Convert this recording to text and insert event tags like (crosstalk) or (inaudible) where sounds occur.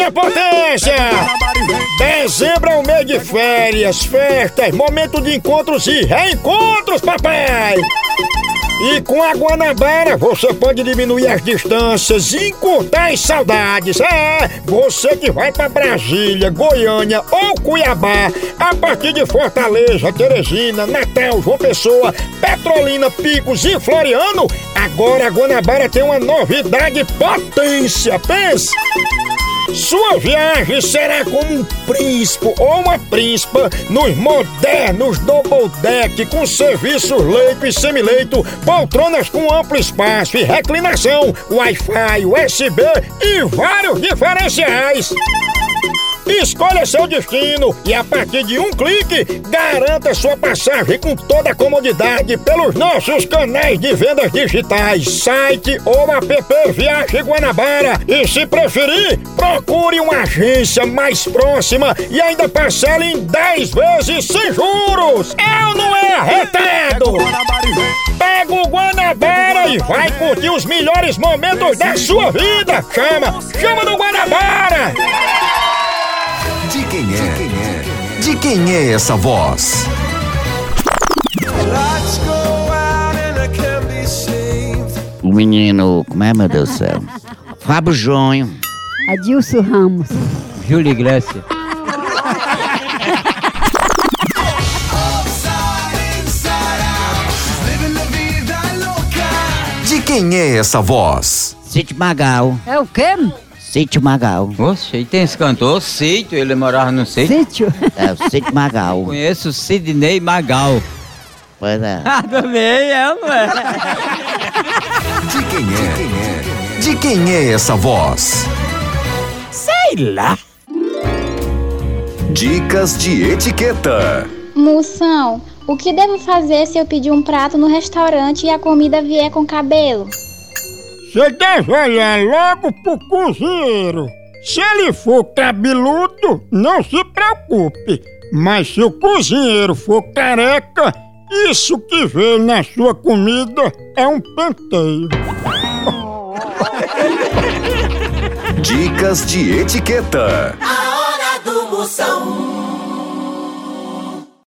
Eita potência! Dezembro é o mês de férias, festas, momento de encontros e reencontros, papai! E com a Guanabara você pode diminuir as distâncias e encurtar as saudades. É, você que vai para Brasília, Goiânia ou Cuiabá, a partir de Fortaleza, Teresina, Natal, João Pessoa, Petrolina, Picos e Floriano, agora a Guanabara tem uma novidade potência. Pense! Sua viagem será como um príncipe ou uma príncipa nos modernos double deck com serviços leito e semileito, poltronas com amplo espaço e reclinação, Wi-Fi, USB e vários diferenciais. Escolha seu destino e a partir de um clique, garanta sua passagem com toda a comodidade pelos nossos canais de vendas digitais, site ou app Viagem Guanabara. E se preferir, procure uma agência mais próxima e ainda parcele em 10 vezes sem juros. Eu não é arretado! Pega o Guanabara e vai curtir os melhores momentos da sua vida! Chama! Chama do Guanabara! Quem é essa voz? O menino, como é, meu Deus do céu? (laughs) Fábio Jonho. Adilson Ramos. Júlio Iglesias. De quem é essa voz? Sítio Magal. É o quê? Sítio Magal. Oxe, e tem esse cantor, Sítio, ele morava no sítio. Sítio. É, o Sítio (laughs) Magal. Conheço o Sidney Magal. Pois é. Ah, também é, não é? De quem é? De quem é essa voz? Sei lá. Dicas de etiqueta. Moção, o que devo fazer se eu pedir um prato no restaurante e a comida vier com cabelo? Você deve olhar logo pro cozinheiro. Se ele for cabeludo, não se preocupe. Mas se o cozinheiro for careca, isso que veio na sua comida é um penteio. Dicas de etiqueta. A hora do Moção.